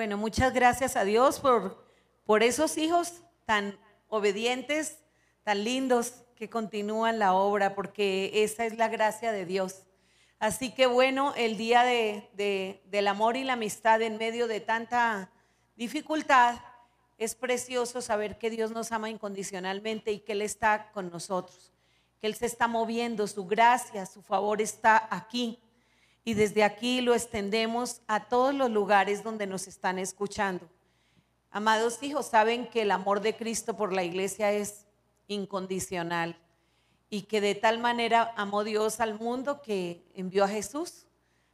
Bueno, muchas gracias a Dios por, por esos hijos tan obedientes, tan lindos que continúan la obra, porque esa es la gracia de Dios. Así que bueno, el día de, del amor y la amistad en medio de tanta dificultad, es precioso saber que Dios nos ama incondicionalmente y que Él está con nosotros, que Él se está moviendo, su gracia, su favor está aquí. Y desde aquí lo extendemos a todos los lugares donde nos están escuchando. Amados hijos, saben que el amor de Cristo por la iglesia es incondicional y que de tal manera amó Dios al mundo que envió a Jesús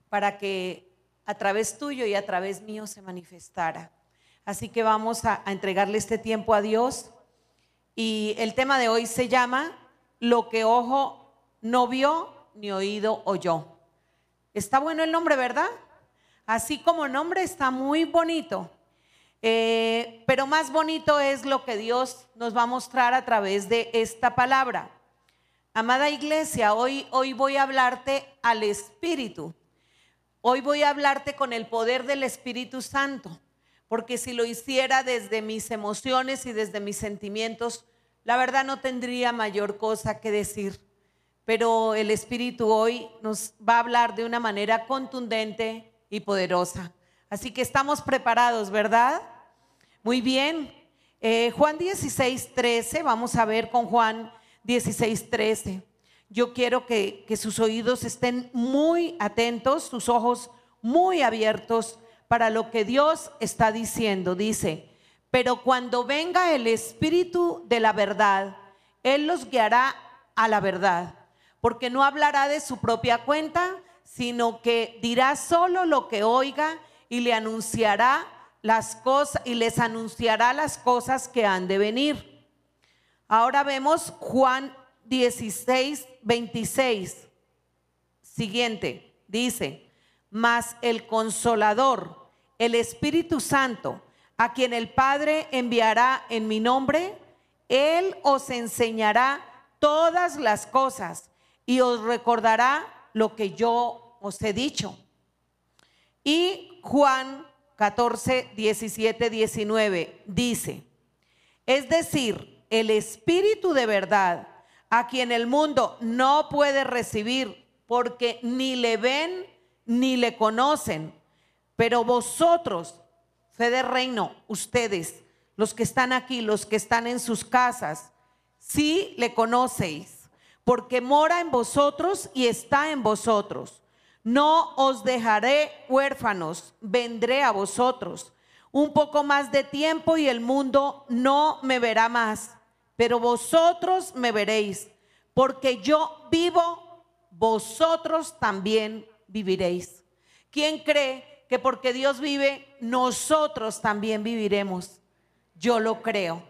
para que a través tuyo y a través mío se manifestara. Así que vamos a, entregarle este tiempo a Dios. Y el tema de hoy se llama Lo que ojo no vio ni oído oyó. Está bueno el nombre, ¿verdad? Así como nombre está muy bonito. Eh, pero más bonito es lo que Dios nos va a mostrar a través de esta palabra. Amada iglesia, hoy, hoy voy a hablarte al Espíritu. Hoy voy a hablarte con el poder del Espíritu Santo, porque si lo hiciera desde mis emociones y desde mis sentimientos, la verdad no tendría mayor cosa que decir. Pero el Espíritu hoy nos va a hablar de una manera contundente y poderosa. Así que estamos preparados, ¿verdad? Muy bien. Eh, Juan 16, 13, vamos a ver con Juan 16, 13. Yo quiero que, que sus oídos estén muy atentos, sus ojos muy abiertos para lo que Dios está diciendo. Dice, pero cuando venga el Espíritu de la verdad, Él los guiará a la verdad, porque no hablará de su propia cuenta, sino que dirá solo lo que oiga y le anunciará las cosas y les anunciará las cosas que han de venir. Ahora vemos Juan 16, 26. Siguiente, dice, mas el consolador, el Espíritu Santo, a quien el Padre enviará en mi nombre, Él os enseñará todas las cosas y os recordará lo que yo os he dicho. Y Juan 14, 17, 19 dice, es decir, el Espíritu de verdad, a quien el mundo no puede recibir porque ni le ven ni le conocen, pero vosotros, fe de reino, ustedes, los que están aquí, los que están en sus casas, sí le conocéis, porque mora en vosotros y está en vosotros no os dejaré huérfanos, vendré a vosotros. Un poco más de tiempo y el mundo no me verá más, pero vosotros me veréis, porque yo vivo, vosotros también viviréis. ¿Quién cree que porque Dios vive, nosotros también viviremos? Yo lo creo.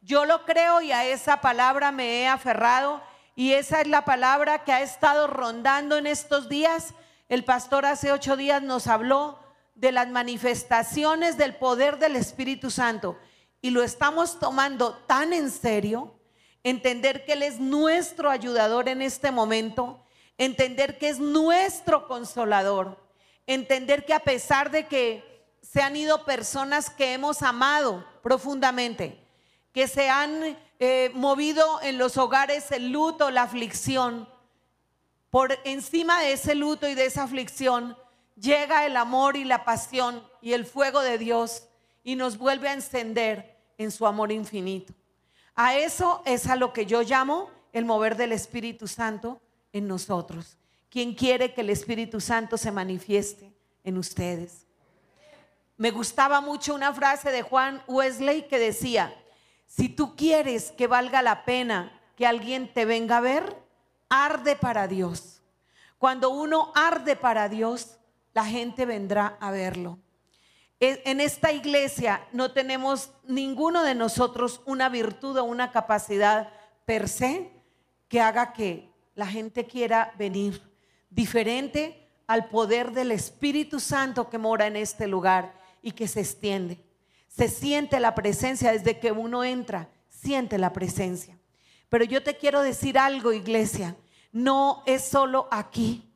Yo lo creo y a esa palabra me he aferrado y esa es la palabra que ha estado rondando en estos días. El pastor hace ocho días nos habló de las manifestaciones del poder del Espíritu Santo. Y lo estamos tomando tan en serio, entender que Él es nuestro ayudador en este momento, entender que es nuestro consolador, entender que a pesar de que se han ido personas que hemos amado profundamente, que se han eh, movido en los hogares el luto, la aflicción, por encima de ese luto y de esa aflicción llega el amor y la pasión y el fuego de Dios y nos vuelve a encender en su amor infinito. A eso es a lo que yo llamo el mover del Espíritu Santo en nosotros. ¿Quién quiere que el Espíritu Santo se manifieste en ustedes? Me gustaba mucho una frase de Juan Wesley que decía, si tú quieres que valga la pena que alguien te venga a ver, arde para Dios. Cuando uno arde para Dios, la gente vendrá a verlo. En esta iglesia no tenemos ninguno de nosotros una virtud o una capacidad per se que haga que la gente quiera venir diferente al poder del Espíritu Santo que mora en este lugar y que se extiende. Se siente la presencia desde que uno entra, siente la presencia. Pero yo te quiero decir algo, iglesia, no es solo aquí.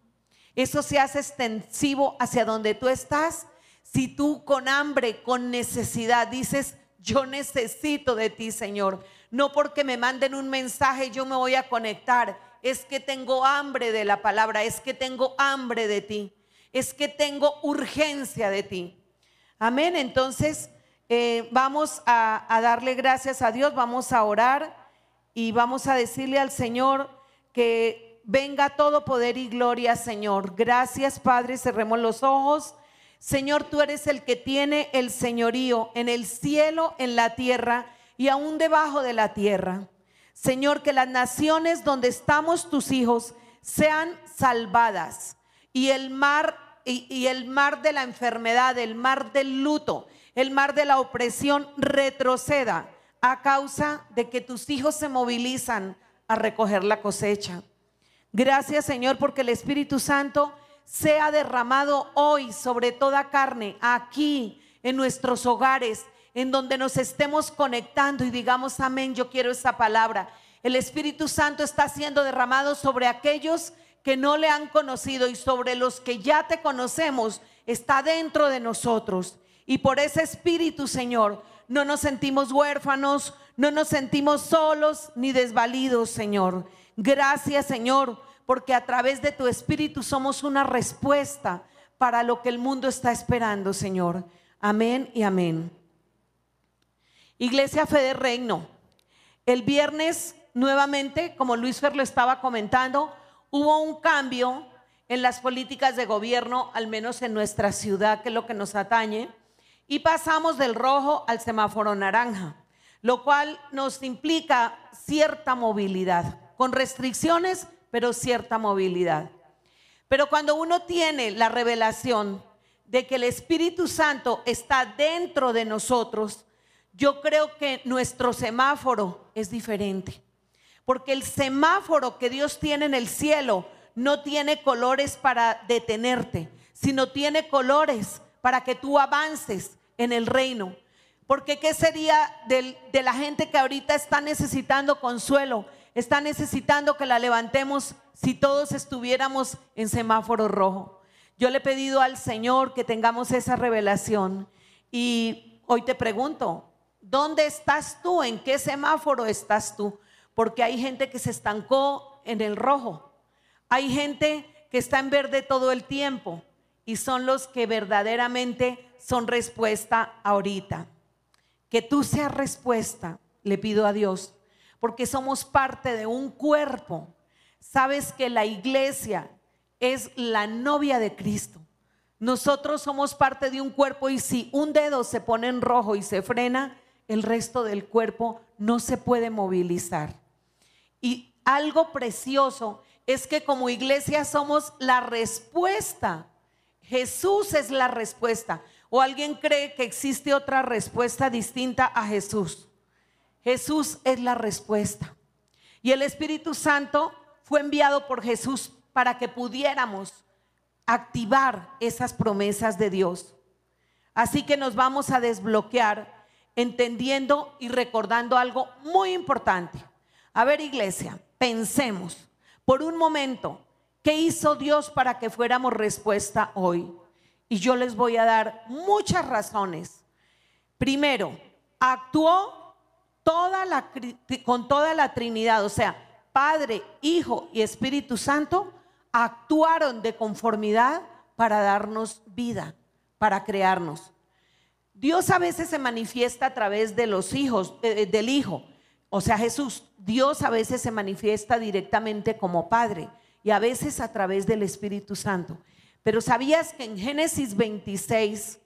Eso se hace extensivo hacia donde tú estás Si tú con hambre, con necesidad dices, yo necesito de ti, Señor. No porque me manden un mensaje yo me voy a conectar. Es que tengo hambre de la palabra, es que tengo hambre de ti, es que tengo urgencia de ti. Amén. Entonces, eh, vamos a, darle gracias a Dios, vamos a orar y vamos a decirle al Señor que venga todo poder y gloria, Señor. Gracias, Padre. Cerremos los ojos. Señor, tú eres el que tiene el señorío en el cielo, en la tierra y aún debajo de la tierra. Señor, que las naciones donde estamos tus hijos sean salvadas y el mar y, el mar de la enfermedad, el mar del luto, el mar de la opresión retroceda a causa de que tus hijos se movilizan a recoger la cosecha. Gracias Señor porque el Espíritu Santo sea derramado hoy sobre toda carne, aquí, en nuestros hogares, en donde nos estemos conectando y digamos amén, yo quiero esa palabra. El Espíritu Santo está siendo derramado sobre aquellos que no le han conocido y sobre los que ya te conocemos, está dentro de nosotros. Y por ese Espíritu, Señor, no nos sentimos huérfanos, no nos sentimos solos ni desvalidos, Señor. Gracias, Señor, porque a través de tu Espíritu somos una respuesta para lo que el mundo está esperando, Señor. Amén y amén. Iglesia Fe de Reino. El viernes, nuevamente, como Luis Fer lo estaba comentando, hubo un cambio en las políticas de gobierno, al menos en nuestra ciudad, que es lo que nos atañe, y pasamos del rojo al semáforo naranja, lo cual nos implica cierta movilidad, con restricciones, pero cierta movilidad. Pero cuando uno tiene la revelación de que el Espíritu Santo está dentro de nosotros, yo creo que nuestro semáforo es diferente. Porque el semáforo que Dios tiene en el cielo no tiene colores para detenerte, sino tiene colores para que tú avances en el reino. Porque ¿qué sería de la gente que ahorita está necesitando consuelo? Está necesitando que la levantemos si todos estuviéramos en semáforo rojo. Yo le he pedido al Señor que tengamos esa revelación. Y hoy te pregunto, ¿dónde estás tú? ¿En qué semáforo estás tú? Porque hay gente que se estancó en el rojo. Hay gente que está en verde todo el tiempo y son los que verdaderamente son respuesta ahorita. Que tú seas respuesta, le pido a Dios, porque somos parte de un cuerpo. Sabes que la iglesia es la novia de Cristo. Nosotros somos parte de un cuerpo y si un dedo se pone en rojo y se frena, el resto del cuerpo no se puede movilizar. Y algo precioso es que como iglesia somos la respuesta. Jesús es la respuesta. ¿O alguien cree que existe otra respuesta distinta a Jesús? Jesús es la respuesta. Y el Espíritu Santo fue enviado por Jesús para que pudiéramos activar esas promesas de Dios. Así que nos vamos a desbloquear entendiendo y recordando algo muy importante. A ver, iglesia, pensemos por un momento, ¿qué hizo Dios para que fuéramos respuesta hoy? Y yo les voy a dar muchas razones. Primero, actuó con toda la Trinidad, o sea, Padre, Hijo y Espíritu Santo actuaron de conformidad para darnos vida, para crearnos. Dios a veces se manifiesta a través de los hijos, eh, eh, del Hijo. O sea, Jesús, Dios a veces se manifiesta directamente como Padre y a veces a través del Espíritu Santo. Pero ¿sabías que en Génesis 26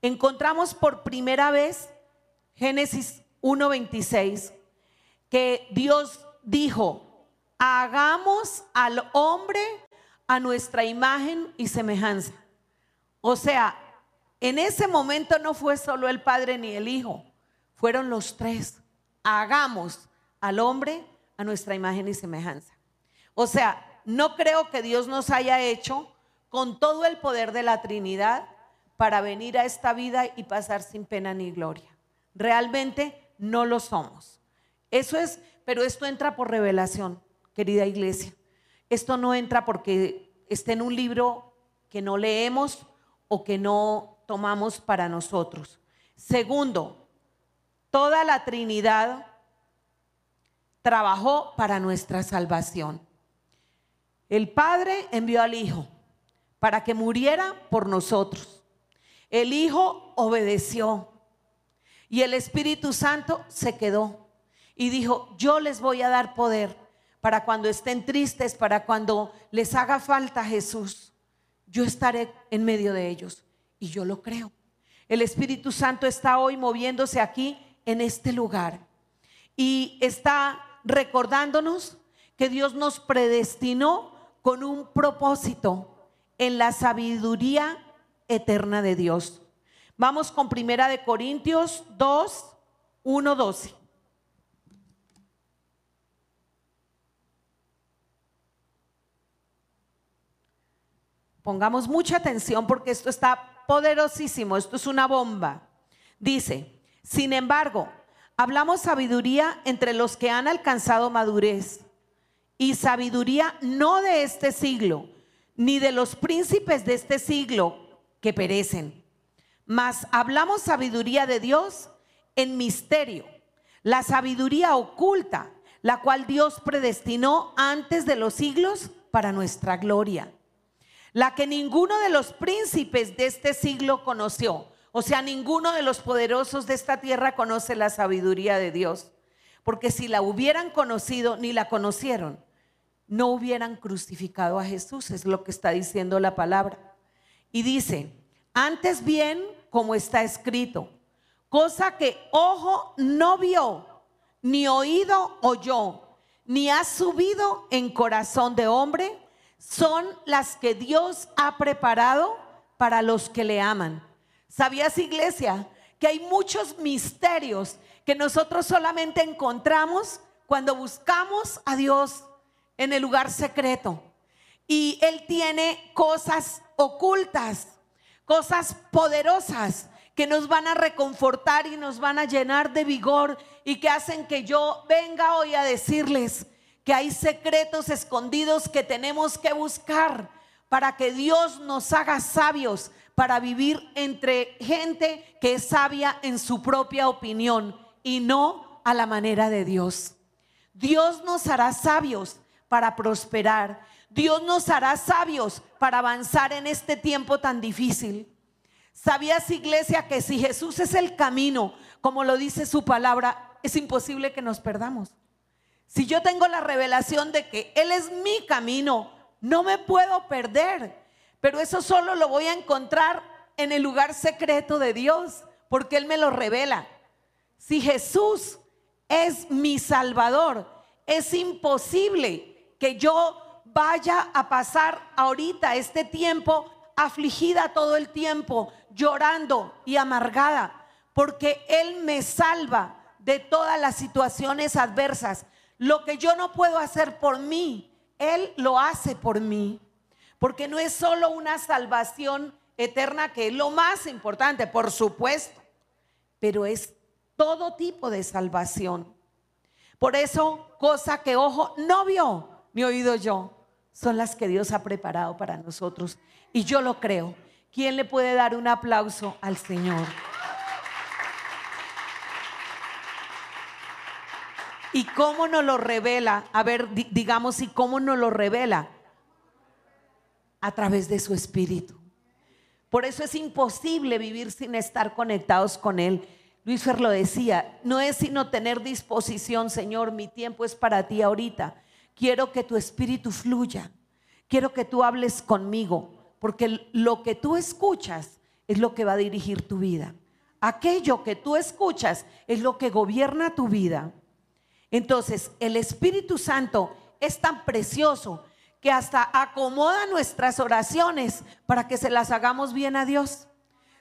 encontramos por primera vez, Génesis 1.26, que Dios dijo, hagamos al hombre a nuestra imagen y semejanza. O sea, en ese momento no fue solo el Padre ni el Hijo, fueron los tres. Hagamos al hombre a nuestra imagen y semejanza. O sea, no creo que Dios nos haya hecho con todo el poder de la Trinidad para venir a esta vida y pasar sin pena ni gloria. Realmente no lo somos. Eso es, pero esto entra por revelación, querida iglesia. Esto no entra porque esté en un libro que no leemos o que no tomamos para nosotros. Segundo, toda la Trinidad trabajó para nuestra salvación. El Padre envió al Hijo para que muriera por nosotros. El Hijo obedeció y el Espíritu Santo se quedó y dijo, yo les voy a dar poder para cuando estén tristes, para cuando les haga falta Jesús. Yo estaré en medio de ellos y yo lo creo. El Espíritu Santo está hoy moviéndose aquí en este lugar y está recordándonos que Dios nos predestinó con un propósito en la sabiduría eterna de Dios. Vamos con Primera de Corintios 2, 1, 12. Pongamos mucha atención porque esto está poderosísimo, esto es una bomba. Dice, sin embargo, hablamos sabiduría entre los que han alcanzado madurez y sabiduría no de este siglo, ni de los príncipes de este siglo que perecen, mas hablamos sabiduría de Dios en misterio, la sabiduría oculta, la cual Dios predestinó antes de los siglos para nuestra gloria la que ninguno de los príncipes de este siglo conoció. O sea, ninguno de los poderosos de esta tierra conoce la sabiduría de Dios. Porque si la hubieran conocido, ni la conocieron, no hubieran crucificado a Jesús, es lo que está diciendo la palabra. Y dice, antes bien, como está escrito, cosa que ojo no vio, ni oído oyó, ni ha subido en corazón de hombre son las que Dios ha preparado para los que le aman. ¿Sabías, iglesia, que hay muchos misterios que nosotros solamente encontramos cuando buscamos a Dios en el lugar secreto? Y Él tiene cosas ocultas, cosas poderosas que nos van a reconfortar y nos van a llenar de vigor y que hacen que yo venga hoy a decirles, que hay secretos escondidos que tenemos que buscar para que Dios nos haga sabios para vivir entre gente que es sabia en su propia opinión y no a la manera de Dios. Dios nos hará sabios para prosperar. Dios nos hará sabios para avanzar en este tiempo tan difícil. ¿Sabías, iglesia, que si Jesús es el camino, como lo dice su palabra, es imposible que nos perdamos? Si yo tengo la revelación de que Él es mi camino, no me puedo perder. Pero eso solo lo voy a encontrar en el lugar secreto de Dios, porque Él me lo revela. Si Jesús es mi Salvador, es imposible que yo vaya a pasar ahorita este tiempo afligida todo el tiempo, llorando y amargada, porque Él me salva de todas las situaciones adversas. Lo que yo no puedo hacer por mí, Él lo hace por mí. Porque no es solo una salvación eterna, que es lo más importante, por supuesto, pero es todo tipo de salvación. Por eso, cosa que ojo no vio, ni oído yo, son las que Dios ha preparado para nosotros. Y yo lo creo. ¿Quién le puede dar un aplauso al Señor? ¿Y cómo nos lo revela? A ver, digamos, ¿y cómo nos lo revela? A través de su espíritu. Por eso es imposible vivir sin estar conectados con Él. Luis Fer lo decía, no es sino tener disposición, Señor, mi tiempo es para ti ahorita. Quiero que tu espíritu fluya. Quiero que tú hables conmigo, porque lo que tú escuchas es lo que va a dirigir tu vida. Aquello que tú escuchas es lo que gobierna tu vida. Entonces, el Espíritu Santo es tan precioso que hasta acomoda nuestras oraciones para que se las hagamos bien a Dios.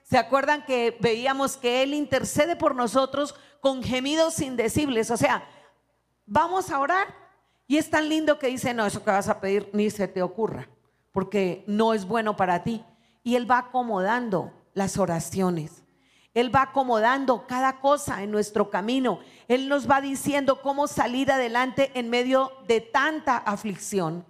¿Se acuerdan que veíamos que Él intercede por nosotros con gemidos indecibles? O sea, vamos a orar y es tan lindo que dice, no, eso que vas a pedir ni se te ocurra, porque no es bueno para ti. Y Él va acomodando las oraciones. Él va acomodando cada cosa en nuestro camino. Él nos va diciendo cómo salir adelante en medio de tanta aflicción.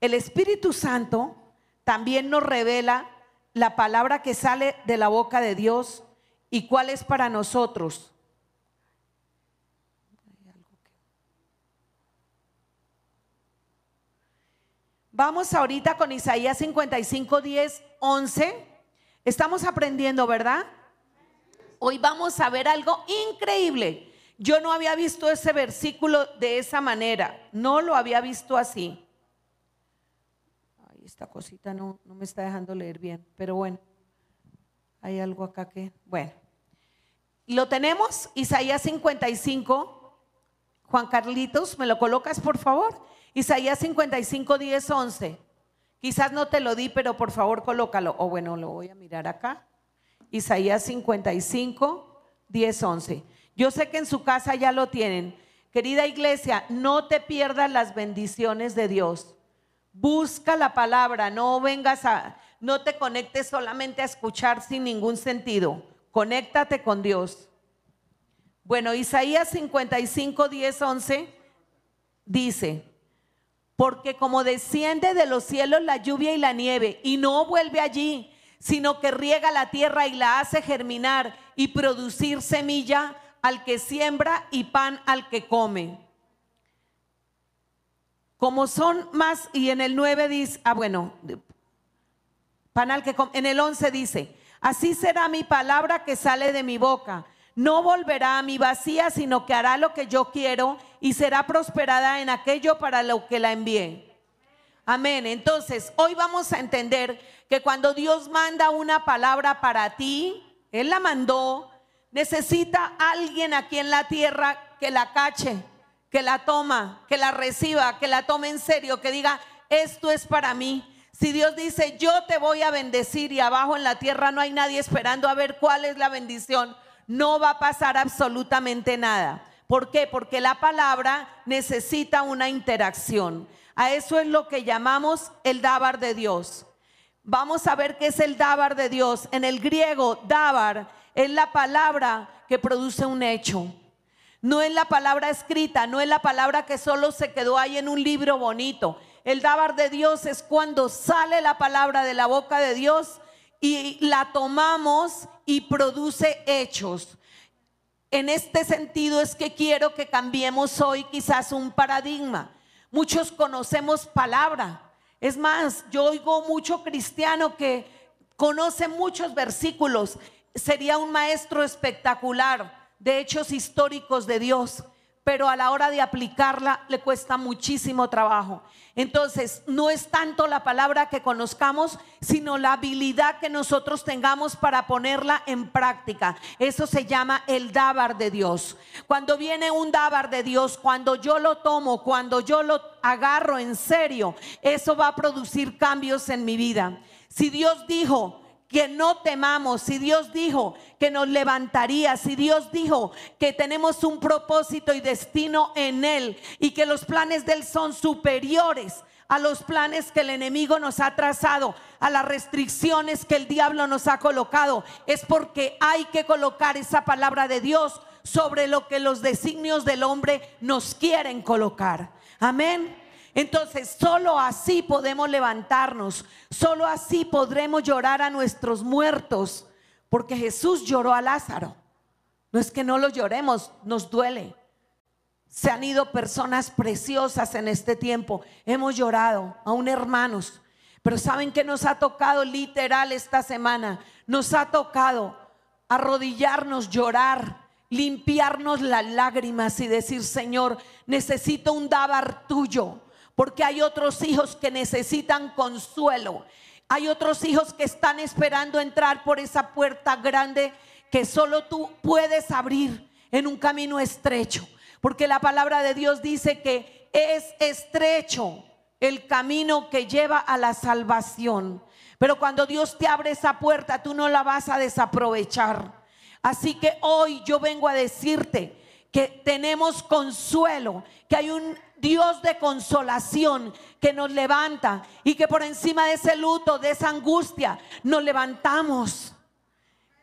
El Espíritu Santo también nos revela la palabra que sale de la boca de Dios y cuál es para nosotros. Vamos ahorita con Isaías 55, 10, 11. Estamos aprendiendo, ¿verdad? Hoy vamos a ver algo increíble. Yo no había visto ese versículo de esa manera, no lo había visto así. Ay, esta cosita no, no me está dejando leer bien, pero bueno, hay algo acá que, bueno. Lo tenemos, Isaías 55, Juan Carlitos, ¿me lo colocas por favor? Isaías 55, 10, 11. Quizás no te lo di, pero por favor colócalo. O bueno, lo voy a mirar acá. Isaías 55, 10, 11. Yo sé que en su casa ya lo tienen. Querida iglesia, no te pierdas las bendiciones de Dios. Busca la palabra, no vengas a, no te conectes solamente a escuchar sin ningún sentido. Conéctate con Dios. Bueno, Isaías 55, 10, 11 dice, porque como desciende de los cielos la lluvia y la nieve y no vuelve allí, sino que riega la tierra y la hace germinar y producir semilla al que siembra y pan al que come. Como son más, y en el 9 dice, ah bueno, pan al que come, en el 11 dice, así será mi palabra que sale de mi boca. No volverá a mi vacía, sino que hará lo que yo quiero y será prosperada en aquello para lo que la envié. Amén. Entonces, hoy vamos a entender que cuando Dios manda una palabra para ti, Él la mandó, necesita alguien aquí en la tierra que la cache, que la toma, que la reciba, que la tome en serio, que diga, esto es para mí. Si Dios dice, yo te voy a bendecir y abajo en la tierra no hay nadie esperando a ver cuál es la bendición, no va a pasar absolutamente nada. ¿Por qué? Porque la palabra necesita una interacción. A eso es lo que llamamos el dábar de Dios. Vamos a ver qué es el dábar de Dios. En el griego, dábar es la palabra que produce un hecho. No es la palabra escrita, no es la palabra que solo se quedó ahí en un libro bonito. El dábar de Dios es cuando sale la palabra de la boca de Dios y la tomamos y produce hechos. En este sentido es que quiero que cambiemos hoy quizás un paradigma. Muchos conocemos palabra. Es más, yo oigo mucho cristiano que conoce muchos versículos sería un maestro espectacular de hechos históricos de Dios, pero a la hora de aplicarla le cuesta muchísimo trabajo. Entonces, no es tanto la palabra que conozcamos, sino la habilidad que nosotros tengamos para ponerla en práctica. Eso se llama el dábar de Dios. Cuando viene un dábar de Dios, cuando yo lo tomo, cuando yo lo agarro en serio, eso va a producir cambios en mi vida. Si Dios dijo, que no temamos, si Dios dijo que nos levantaría, si Dios dijo que tenemos un propósito y destino en Él y que los planes de Él son superiores a los planes que el enemigo nos ha trazado, a las restricciones que el diablo nos ha colocado, es porque hay que colocar esa palabra de Dios sobre lo que los designios del hombre nos quieren colocar. Amén. Entonces, solo así podemos levantarnos, solo así podremos llorar a nuestros muertos, porque Jesús lloró a Lázaro. No es que no lo lloremos, nos duele. Se han ido personas preciosas en este tiempo. Hemos llorado, aún hermanos. Pero ¿saben qué nos ha tocado literal esta semana? Nos ha tocado arrodillarnos, llorar, limpiarnos las lágrimas y decir, Señor, necesito un dábar tuyo porque hay otros hijos que necesitan consuelo. Hay otros hijos que están esperando entrar por esa puerta grande que solo tú puedes abrir en un camino estrecho. Porque la palabra de Dios dice que es estrecho el camino que lleva a la salvación. Pero cuando Dios te abre esa puerta, tú no la vas a desaprovechar. Así que hoy yo vengo a decirte que tenemos consuelo, que hay un Dios de consolación que nos levanta y que por encima de ese luto, de esa angustia, nos levantamos.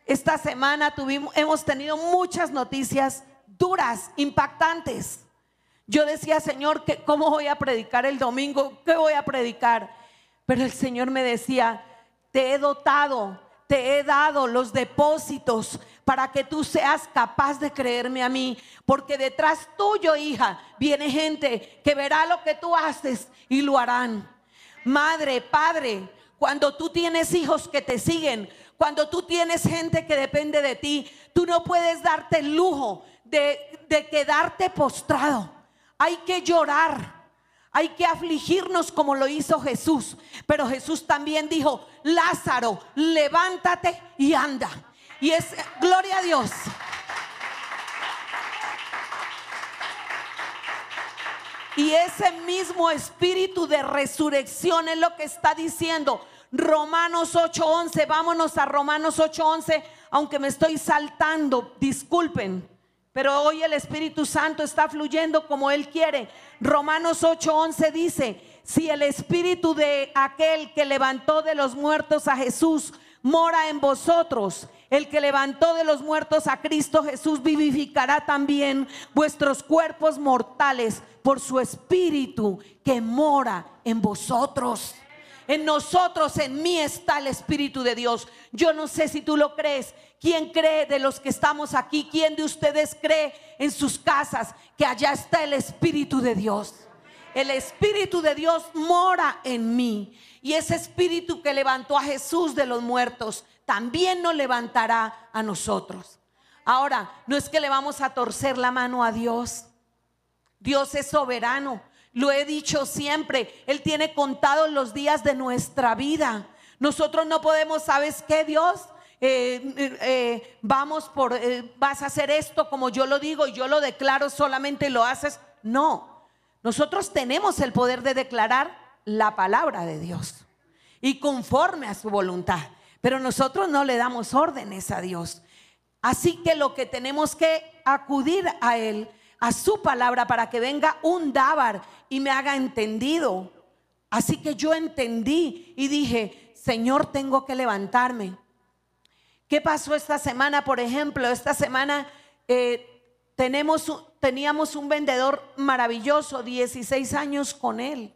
Esta semana tuvimos, hemos tenido muchas noticias duras, impactantes. Yo decía, Señor, que ¿cómo voy a predicar el domingo? ¿Qué voy a predicar? Pero el Señor me decía, te he dotado, te he dado los depósitos para que tú seas capaz de creerme a mí. Porque detrás tuyo, hija, viene gente que verá lo que tú haces y lo harán. Madre, padre, cuando tú tienes hijos que te siguen, cuando tú tienes gente que depende de ti, tú no puedes darte el lujo de, de quedarte postrado. Hay que llorar. Hay que afligirnos como lo hizo Jesús. Pero Jesús también dijo, Lázaro, levántate y anda. Y es, gloria a Dios. Y ese mismo espíritu de resurrección es lo que está diciendo Romanos 8:11. Vámonos a Romanos 8:11, aunque me estoy saltando, disculpen. Pero hoy el Espíritu Santo está fluyendo como Él quiere. Romanos 8:11 dice, si el Espíritu de aquel que levantó de los muertos a Jesús mora en vosotros, el que levantó de los muertos a Cristo Jesús vivificará también vuestros cuerpos mortales por su Espíritu que mora en vosotros. En nosotros, en mí está el Espíritu de Dios. Yo no sé si tú lo crees. ¿Quién cree de los que estamos aquí? ¿Quién de ustedes cree en sus casas que allá está el Espíritu de Dios? El Espíritu de Dios mora en mí. Y ese Espíritu que levantó a Jesús de los muertos, también nos levantará a nosotros. Ahora, no es que le vamos a torcer la mano a Dios. Dios es soberano. Lo he dicho siempre, Él tiene contados los días de nuestra vida. Nosotros no podemos, ¿sabes qué, Dios? Eh, eh, eh, vamos por, vas a hacer esto como yo lo digo y yo lo declaro, solamente lo haces. No, nosotros tenemos el poder de declarar la palabra de Dios y conforme a su voluntad, pero nosotros no le damos órdenes a Dios. Así que lo que tenemos que acudir a Él a su palabra para que venga un dávar y me haga entendido. Así que yo entendí y dije, Señor, tengo que levantarme. ¿Qué pasó esta semana? Por ejemplo, esta semana eh, tenemos, teníamos un vendedor maravilloso, 16 años con él.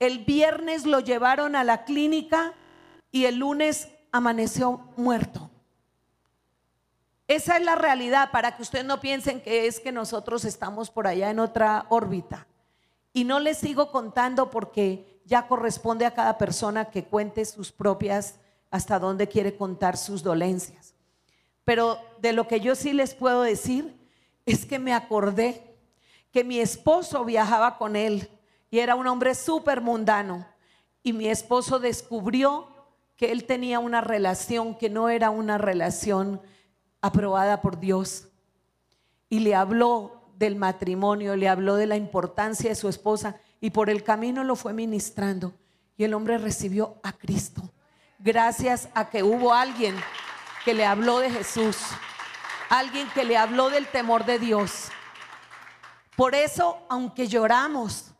El viernes lo llevaron a la clínica y el lunes amaneció muerto. Esa es la realidad para que ustedes no piensen que es que nosotros estamos por allá en otra órbita. Y no les sigo contando porque ya corresponde a cada persona que cuente sus propias, hasta dónde quiere contar sus dolencias. Pero de lo que yo sí les puedo decir es que me acordé que mi esposo viajaba con él y era un hombre súper mundano. Y mi esposo descubrió que él tenía una relación que no era una relación aprobada por Dios. Y le habló del matrimonio, le habló de la importancia de su esposa y por el camino lo fue ministrando. Y el hombre recibió a Cristo. Gracias a que hubo alguien que le habló de Jesús. Alguien que le habló del temor de Dios. Por eso, aunque lloramos,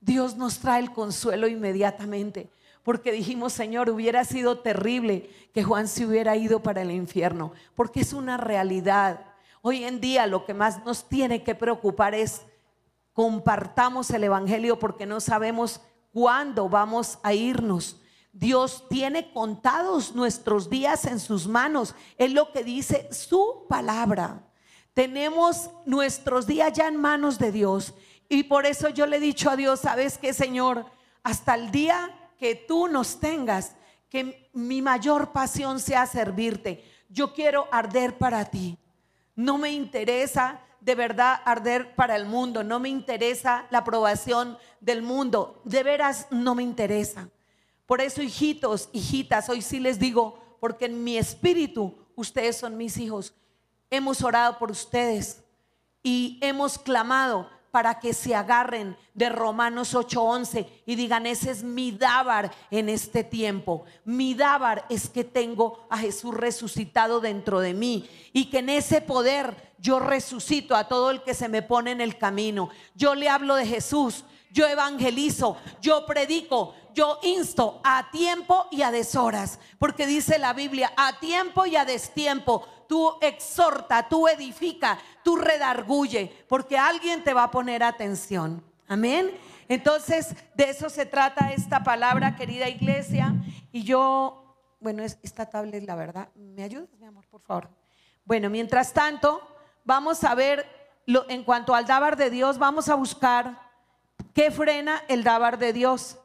Dios nos trae el consuelo inmediatamente porque dijimos, Señor, hubiera sido terrible que Juan se hubiera ido para el infierno, porque es una realidad. Hoy en día lo que más nos tiene que preocupar es compartamos el Evangelio porque no sabemos cuándo vamos a irnos. Dios tiene contados nuestros días en sus manos. Es lo que dice su palabra. Tenemos nuestros días ya en manos de Dios. Y por eso yo le he dicho a Dios, ¿sabes qué, Señor? Hasta el día que tú nos tengas, que mi mayor pasión sea servirte. Yo quiero arder para ti. No me interesa de verdad arder para el mundo, no me interesa la aprobación del mundo, de veras no me interesa. Por eso, hijitos, hijitas, hoy sí les digo, porque en mi espíritu ustedes son mis hijos. Hemos orado por ustedes y hemos clamado para que se agarren de Romanos 8:11 y digan, ese es mi dábar en este tiempo. Mi dábar es que tengo a Jesús resucitado dentro de mí y que en ese poder yo resucito a todo el que se me pone en el camino. Yo le hablo de Jesús, yo evangelizo, yo predico, yo insto a tiempo y a deshoras, porque dice la Biblia, a tiempo y a destiempo tú exhorta, tú edifica, tú redarguye, porque alguien te va a poner atención. Amén. Entonces, de eso se trata esta palabra, querida iglesia. Y yo, bueno, esta tablet, la verdad, ¿me ayudas, mi amor, por favor? Bueno, mientras tanto, vamos a ver, en cuanto al dábar de Dios, vamos a buscar qué frena el dábar de Dios.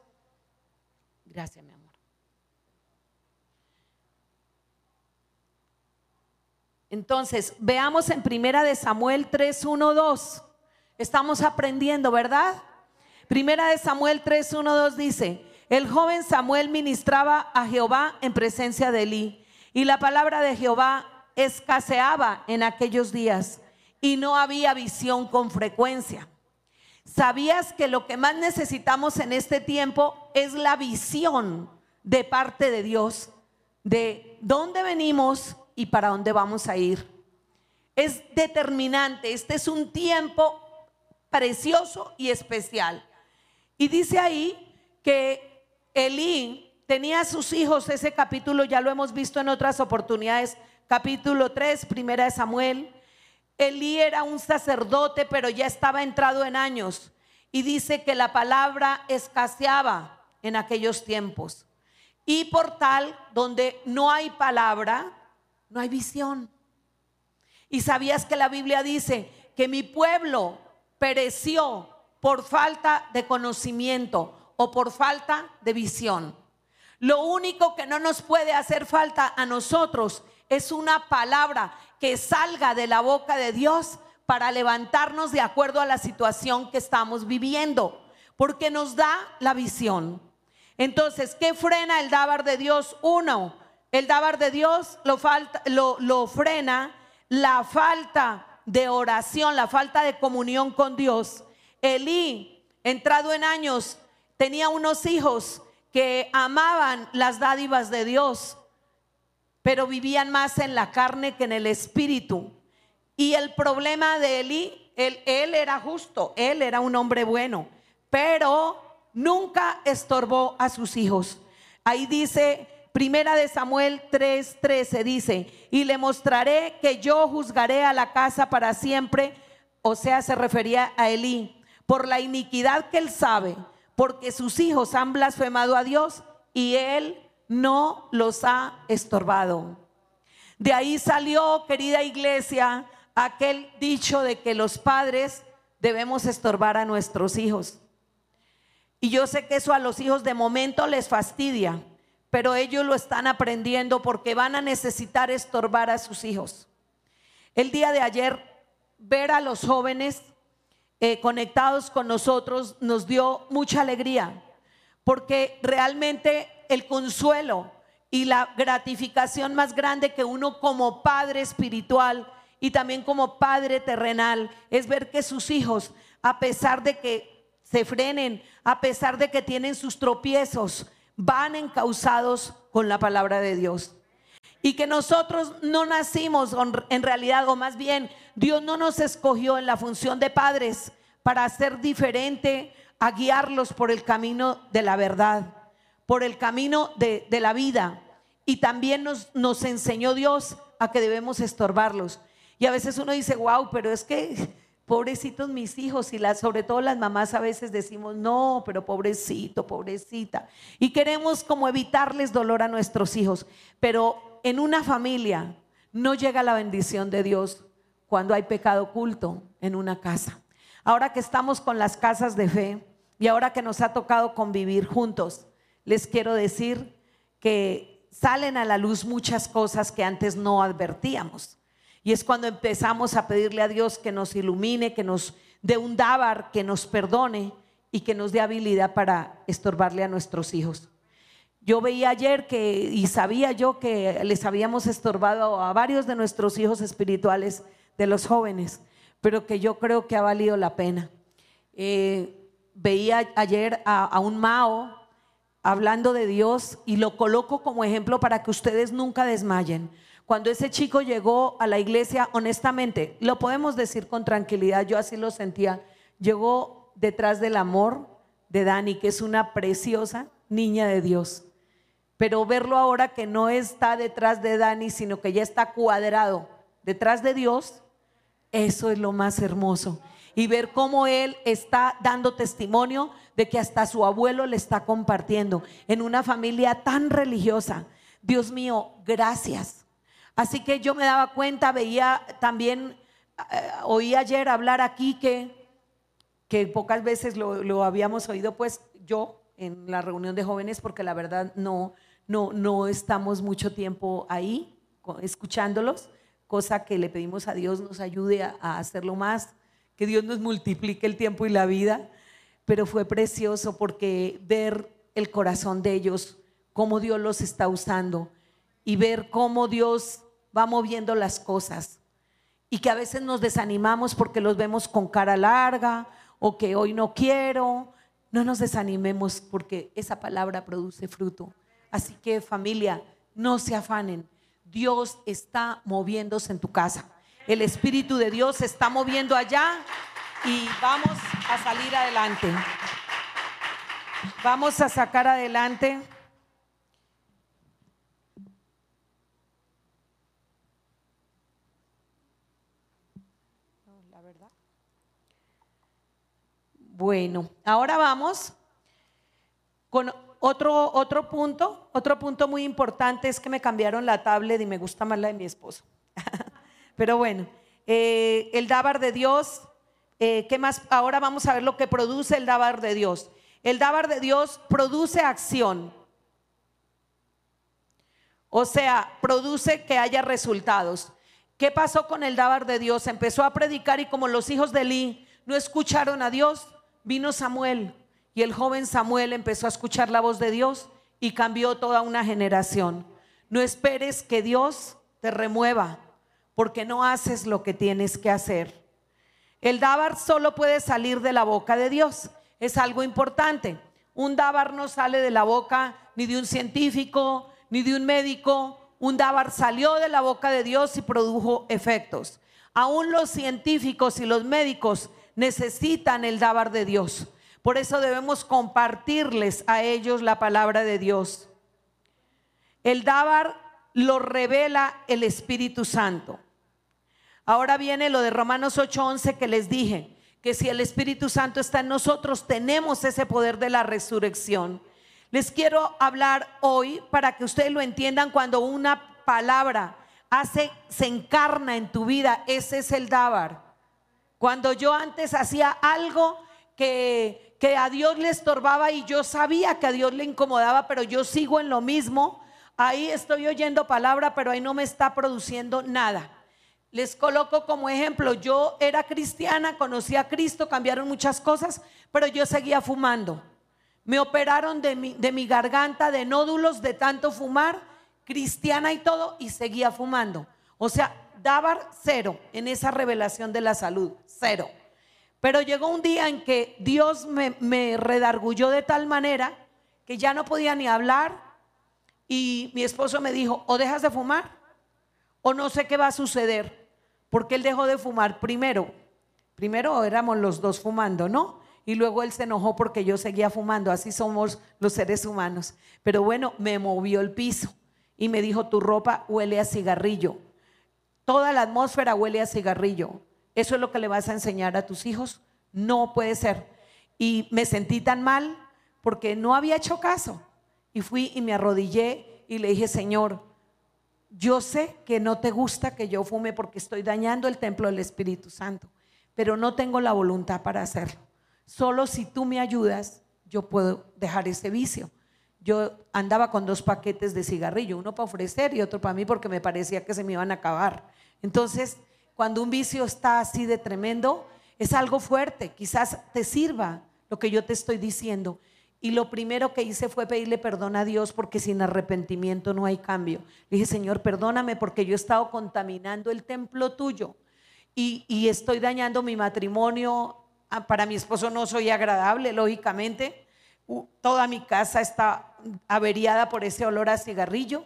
Gracias, mi amor. Entonces, veamos en Primera de Samuel 3, 1, 2. Estamos aprendiendo, ¿verdad? Primera de Samuel 3, 1, 2 dice, el joven Samuel ministraba a Jehová en presencia de Elí, y la palabra de Jehová escaseaba en aquellos días, y no había visión con frecuencia. ¿Sabías que lo que más necesitamos en este tiempo es la visión de parte de Dios de dónde venimos y para dónde vamos a ir? Es determinante. Este es un tiempo precioso y especial. Y dice ahí que Elí tenía a sus hijos, ese capítulo ya lo hemos visto en otras oportunidades, capítulo 3, primera de Samuel. Elí era un sacerdote, pero ya estaba entrado en años. Y dice que la palabra escaseaba en aquellos tiempos. Y por tal, donde no hay palabra, no hay visión. Y sabías que la Biblia dice que mi pueblo pereció por falta de conocimiento o por falta de visión. Lo único que no nos puede hacer falta a nosotros es una palabra que salga de la boca de Dios para levantarnos de acuerdo a la situación que estamos viviendo, porque nos da la visión. Entonces, ¿qué frena el dábar de Dios? Uno, el dábar de Dios lo, lo frena la falta de oración, la falta de comunión con Dios. Elí, entrado en años, tenía unos hijos que amaban las dádivas de Dios, pero vivían más en la carne que en el espíritu. Y el problema de Elí, él, él era justo, él era un hombre bueno, pero nunca estorbó a sus hijos. Ahí dice Primera de Samuel 3:13 dice, y le mostraré que yo juzgaré a la casa para siempre, o sea, se refería a Elí, por la iniquidad que él sabe, porque sus hijos han blasfemado a Dios y él no los ha estorbado. De ahí salió, querida iglesia, aquel dicho de que los padres debemos estorbar a nuestros hijos. Y yo sé que eso a los hijos de momento les fastidia, pero ellos lo están aprendiendo porque van a necesitar estorbar a sus hijos. El día de ayer, ver a los jóvenes eh, conectados con nosotros nos dio mucha alegría, porque realmente el consuelo y la gratificación más grande que uno como padre espiritual y también como padre terrenal es ver que sus hijos, a pesar de que se frenen, a pesar de que tienen sus tropiezos, van encausados con la palabra de Dios. Y que nosotros no nacimos en realidad, o más bien, Dios no nos escogió en la función de padres para ser diferente, a guiarlos por el camino de la verdad, por el camino de, la vida. Y también nos, nos enseñó Dios a que debemos estorbarlos. Y a veces uno dice, wow, pero es que pobrecitos mis hijos y las, sobre todo las mamás a veces decimos, no, pero pobrecito, pobrecita. Y queremos como evitarles dolor a nuestros hijos. Pero en una familia no llega la bendición de Dios cuando hay pecado oculto en una casa. Ahora que estamos con las casas de fe y ahora que nos ha tocado convivir juntos, les quiero decir que salen a la luz muchas cosas que antes no advertíamos. Y es cuando empezamos a pedirle a Dios que nos ilumine, que nos dé un dábar, que nos perdone y que nos dé habilidad para estorbarle a nuestros hijos. Yo veía ayer que, y sabía yo que les habíamos estorbado a varios de nuestros hijos espirituales, de los jóvenes, pero que yo creo que ha valido la pena. Eh, veía ayer a, a un Mao hablando de Dios y lo coloco como ejemplo para que ustedes nunca desmayen. Cuando ese chico llegó a la iglesia, honestamente, lo podemos decir con tranquilidad, yo así lo sentía, llegó detrás del amor de Dani, que es una preciosa niña de Dios. Pero verlo ahora que no está detrás de Dani, sino que ya está cuadrado detrás de Dios, eso es lo más hermoso. Y ver cómo él está dando testimonio de que hasta su abuelo le está compartiendo en una familia tan religiosa. Dios mío, gracias. Así que yo me daba cuenta, veía también, eh, oí ayer hablar aquí que, que pocas veces lo, lo habíamos oído, pues yo en la reunión de jóvenes, porque la verdad no, no, no estamos mucho tiempo ahí escuchándolos, cosa que le pedimos a Dios nos ayude a, hacerlo más, que Dios nos multiplique el tiempo y la vida, pero fue precioso porque ver el corazón de ellos, cómo Dios los está usando y ver cómo Dios va moviendo las cosas y que a veces nos desanimamos porque los vemos con cara larga o que hoy no quiero. No nos desanimemos porque esa palabra produce fruto. Así que familia, no se afanen. Dios está moviéndose en tu casa. El Espíritu de Dios se está moviendo allá y vamos a salir adelante. Vamos a sacar adelante. La verdad. Bueno, ahora vamos con otro, otro punto, otro punto muy importante es que me cambiaron la tablet y me gusta más la de mi esposo. Pero bueno, eh, el dábar de Dios, eh, ¿qué más? Ahora vamos a ver lo que produce el dábar de Dios. El dábar de Dios produce acción. O sea, produce que haya resultados. ¿Qué pasó con el dábar de Dios? Empezó a predicar y como los hijos de Eli no escucharon a Dios, vino Samuel y el joven Samuel empezó a escuchar la voz de Dios y cambió toda una generación. No esperes que Dios te remueva porque no haces lo que tienes que hacer. El dábar solo puede salir de la boca de Dios. Es algo importante. Un dábar no sale de la boca ni de un científico, ni de un médico. Un dábar salió de la boca de Dios y produjo efectos. Aún los científicos y los médicos necesitan el dábar de Dios. Por eso debemos compartirles a ellos la palabra de Dios. El Dábar lo revela el Espíritu Santo. Ahora viene lo de Romanos 8:11 que les dije, que si el Espíritu Santo está en nosotros, tenemos ese poder de la resurrección. Les quiero hablar hoy para que ustedes lo entiendan cuando una palabra hace se encarna en tu vida, ese es el Dábar. Cuando yo antes hacía algo que que a Dios le estorbaba y yo sabía que a Dios le incomodaba, pero yo sigo en lo mismo. Ahí estoy oyendo palabra, pero ahí no me está produciendo nada. Les coloco como ejemplo, yo era cristiana, conocí a Cristo, cambiaron muchas cosas, pero yo seguía fumando. Me operaron de mi, garganta, de nódulos, de tanto fumar, cristiana y todo, y seguía fumando. O sea, daba cero en esa revelación de la salud, cero. Pero llegó un día en que Dios me, redargulló de tal manera que ya no podía ni hablar y mi esposo me dijo, o dejas de fumar o no sé qué va a suceder, porque él dejó de fumar primero. Primero éramos los dos fumando, ¿no? Y luego él se enojó porque yo seguía fumando, así somos los seres humanos. Pero bueno, me movió el piso y me dijo, tu ropa huele a cigarrillo. Toda la atmósfera huele a cigarrillo. ¿Eso es lo que le vas a enseñar a tus hijos? No puede ser. Y me sentí tan mal porque no había hecho caso. Y fui y me arrodillé y le dije, Señor, yo sé que no te gusta que yo fume porque estoy dañando el templo del Espíritu Santo, pero no tengo la voluntad para hacerlo. Solo si tú me ayudas, yo puedo dejar ese vicio. Yo andaba con dos paquetes de cigarrillo, uno para ofrecer y otro para mí porque me parecía que se me iban a acabar. Entonces cuando un vicio está así de tremendo, es algo fuerte. Quizás te sirva lo que yo te estoy diciendo. Y lo primero que hice fue pedirle perdón a Dios porque sin arrepentimiento no hay cambio. Le dije, Señor, perdóname porque yo he estado contaminando el templo tuyo y, y estoy dañando mi matrimonio. Ah, para mi esposo no soy agradable, lógicamente. Toda mi casa está averiada por ese olor a cigarrillo.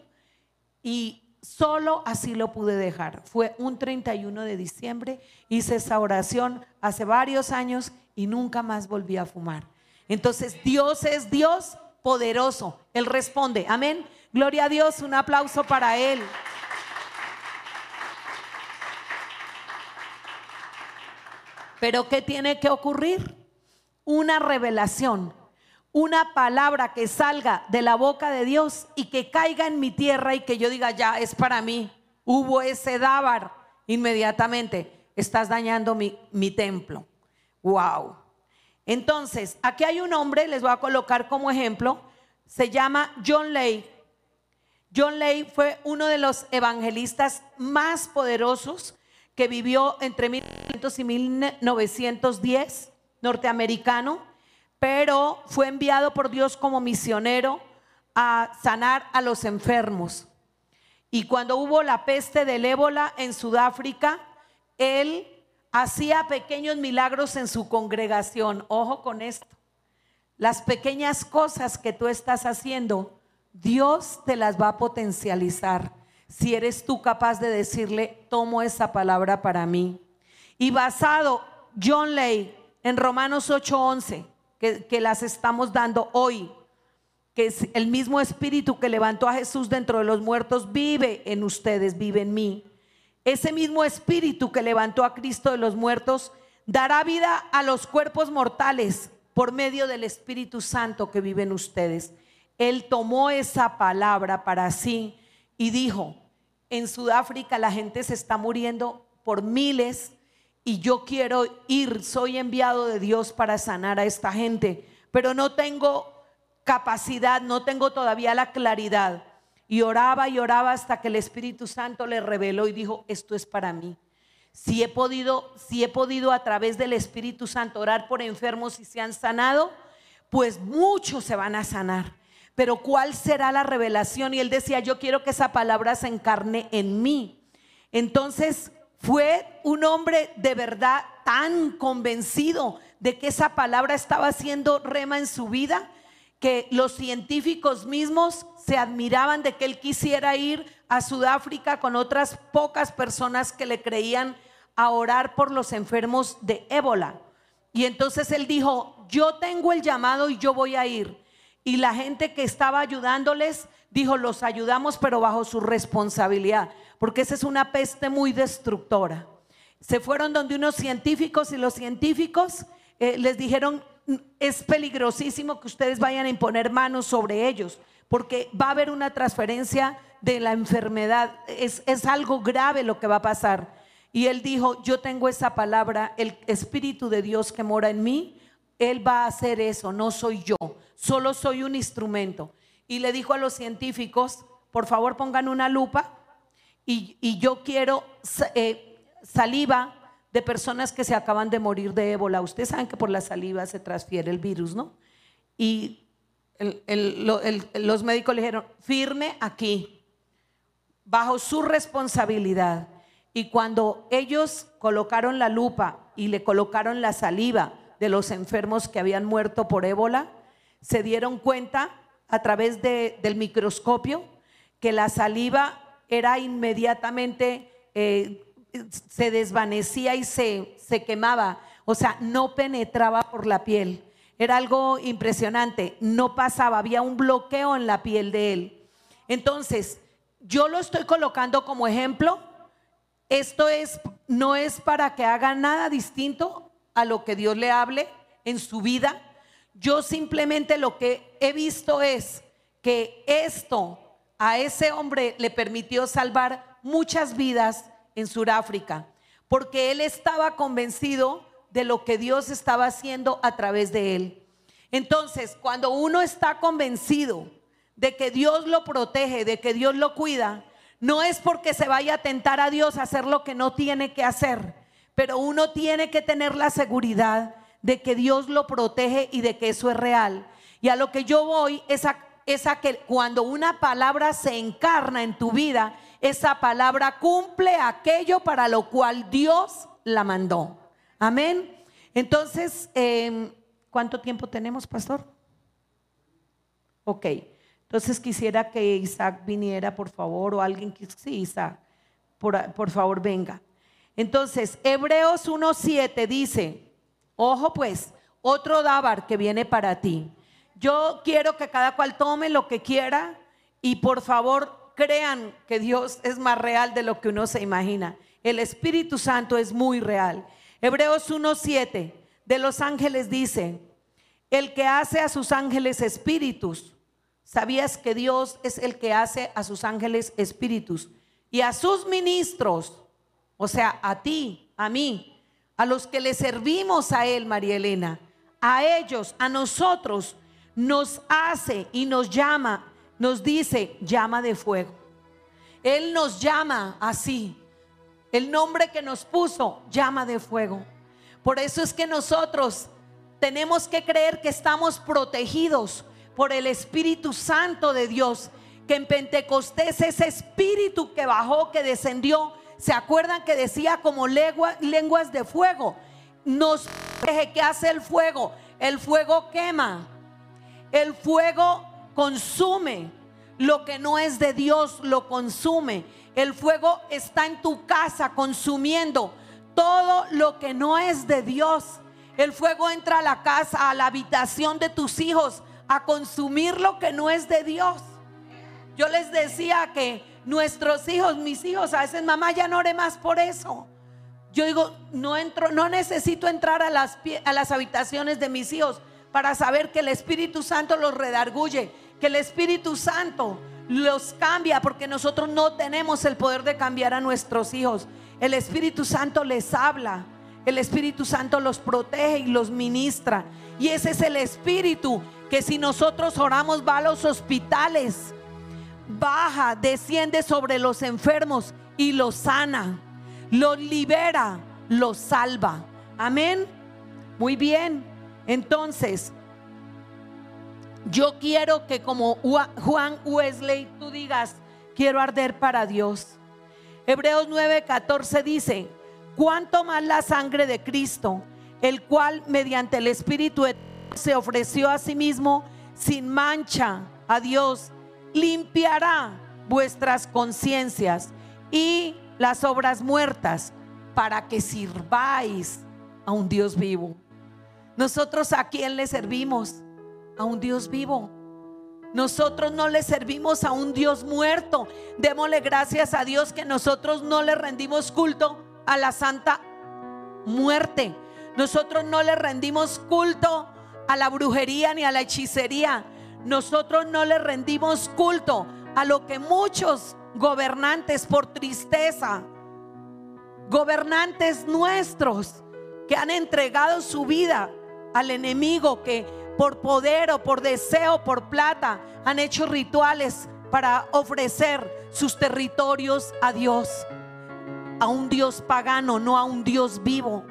Y Solo así lo pude dejar. Fue un 31 de diciembre, hice esa oración hace varios años y nunca más volví a fumar. Entonces Dios es Dios poderoso. Él responde, amén. Gloria a Dios, un aplauso para Él. – Pero ¿qué tiene que ocurrir? Una revelación, una palabra que salga de la boca de Dios y que caiga en mi tierra y que yo diga, ya es para mí. Hubo ese dábar inmediatamente. Estás dañando mi, mi templo. Wow. Entonces, aquí hay un hombre, les voy a colocar como ejemplo, se llama John Lay. John Lay fue uno de los evangelistas más poderosos que vivió entre 1900 y 1910, norteamericano, pero fue enviado por Dios como misionero a sanar a los enfermos. Y cuando hubo la peste del ébola en Sudáfrica, él hacía pequeños milagros en su congregación. Ojo con esto. Las pequeñas cosas que tú estás haciendo, Dios te las va a potencializar si eres tú capaz de decirle, tomo esa palabra para mí. Y basado, John Lay, en Romanos 8:11, que, que las estamos dando hoy, que es el mismo espíritu que levantó a Jesús dentro de los muertos, vive en ustedes, vive en mí. Ese mismo espíritu que levantó a Cristo de los muertos dará vida a los cuerpos mortales por medio del Espíritu Santo que vive en ustedes. Él tomó esa palabra para sí y dijo, en Sudáfrica la gente se está muriendo por miles y yo quiero ir, soy enviado de Dios para sanar a esta gente, pero no tengo capacidad, no tengo todavía la claridad. Y oraba y oraba hasta que el Espíritu Santo le reveló y dijo, esto es para mí. Si he podido, si he podido a través del Espíritu Santo orar por enfermos y se han sanado, pues muchos se van a sanar. Pero ¿cuál será la revelación? Y él decía, yo quiero que esa palabra se encarne en mí. Entonces fue un hombre de verdad tan convencido de que esa palabra estaba haciendo rema en su vida que los científicos mismos se admiraban de que él quisiera ir a Sudáfrica con otras pocas personas que le creían a orar por los enfermos de ébola. Y entonces él dijo, yo tengo el llamado y yo voy a ir. Y la gente que estaba ayudándoles dijo, los ayudamos pero bajo su responsabilidad, porque esa es una peste muy destructora. Se fueron donde unos científicos y los científicos eh, les dijeron, es peligrosísimo que ustedes vayan a imponer manos sobre ellos, porque va a haber una transferencia de la enfermedad. Es, es algo grave lo que va a pasar. Y él dijo, yo tengo esa palabra, el Espíritu de Dios que mora en mí, Él va a hacer eso, no soy yo, solo soy un instrumento. Y le dijo a los científicos, por favor pongan una lupa y, y yo quiero eh, saliva de personas que se acaban de morir de ébola. Ustedes saben que por la saliva se transfiere el virus, ¿no? Y los médicos le dijeron, firme aquí, bajo su responsabilidad. Y cuando ellos colocaron la lupa y le colocaron la saliva de los enfermos que habían muerto por ébola, se dieron cuenta a través del microscopio que la saliva era inmediatamente eh, se desvanecía y se, se quemaba, o sea, no penetraba por la piel. Era algo impresionante, no pasaba, había un bloqueo en la piel de él. Entonces, yo lo estoy colocando como ejemplo. Esto es no es para que haga nada distinto a lo que Dios le hable en su vida. Yo simplemente lo que he visto es que esto a ese hombre le permitió salvar muchas vidas en Sudáfrica, porque él estaba convencido de lo que Dios estaba haciendo a través de él. Entonces, cuando uno está convencido de que Dios lo protege, de que Dios lo cuida, no es porque se vaya a tentar a Dios a hacer lo que no tiene que hacer, pero uno tiene que tener la seguridad de que Dios lo protege y de que eso es real. Y a lo que yo voy es a, es a que cuando una palabra se encarna en tu vida, esa palabra cumple aquello para lo cual Dios la mandó. Amén. Entonces, em, ¿cuánto tiempo tenemos, pastor? Ok. Entonces quisiera que Isaac viniera, por favor, o alguien que sí, Isaac, por, por favor, venga. Entonces, Hebreos 1.7 dice, ojo pues, otro Dabar que viene para ti. Yo quiero que cada cual tome lo que quiera y por favor crean que Dios es más real de lo que uno se imagina. El Espíritu Santo es muy real. Hebreos 1.7 de los ángeles dice, el que hace a sus ángeles espíritus. ¿Sabías que Dios es el que hace a sus ángeles espíritus? Y a sus ministros, o sea, a ti, a mí, a los que le servimos a Él, María Elena, a ellos, a nosotros, nos hace y nos llama, nos dice, llama de fuego. Él nos llama así. El nombre que nos puso, llama de fuego. Por eso es que nosotros tenemos que creer que estamos protegidos por el Espíritu Santo de Dios. Que en Pentecostés ese espíritu que bajó, que descendió, ¿se acuerdan que decía como lenguas de fuego? Nos ¿qué hace el fuego? El fuego quema. El fuego consume. Lo que no es de Dios lo consume. El fuego está en tu casa consumiendo todo lo que no es de Dios. El fuego entra a la casa, a la habitación de tus hijos, a consumir lo que no es de Dios. Yo les decía que nuestros hijos, mis hijos, a veces mamá ya no ore más por eso. Yo digo, no entro, no necesito entrar a las, a las habitaciones de mis hijos para saber que el Espíritu Santo los redarguye, que el Espíritu Santo los cambia, porque nosotros no tenemos el poder de cambiar a nuestros hijos. El Espíritu Santo les habla. El Espíritu Santo los protege y los ministra. Y ese es el Espíritu que si nosotros oramos va a los hospitales, baja, desciende sobre los enfermos y los sana, los libera, los salva. Amén. Muy bien. Entonces, yo quiero que como Juan Wesley tú digas, quiero arder para Dios. Hebreos 9:14 dice, cuánto más la sangre de Cristo, el cual mediante el Espíritu se ofreció a sí mismo sin mancha a Dios, limpiará vuestras conciencias y las obras muertas para que sirváis a un Dios vivo. Nosotros a quién le servimos? A un Dios vivo. Nosotros no le servimos a un Dios muerto. Démosle gracias a Dios que nosotros no le rendimos culto a la santa muerte. Nosotros no le rendimos culto a la brujería ni a la hechicería. Nosotros no le rendimos culto a lo que muchos gobernantes por tristeza, gobernantes nuestros que han entregado su vida al enemigo, que por poder o por deseo, por plata, han hecho rituales para ofrecer sus territorios a Dios, a un Dios pagano, no a un Dios vivo.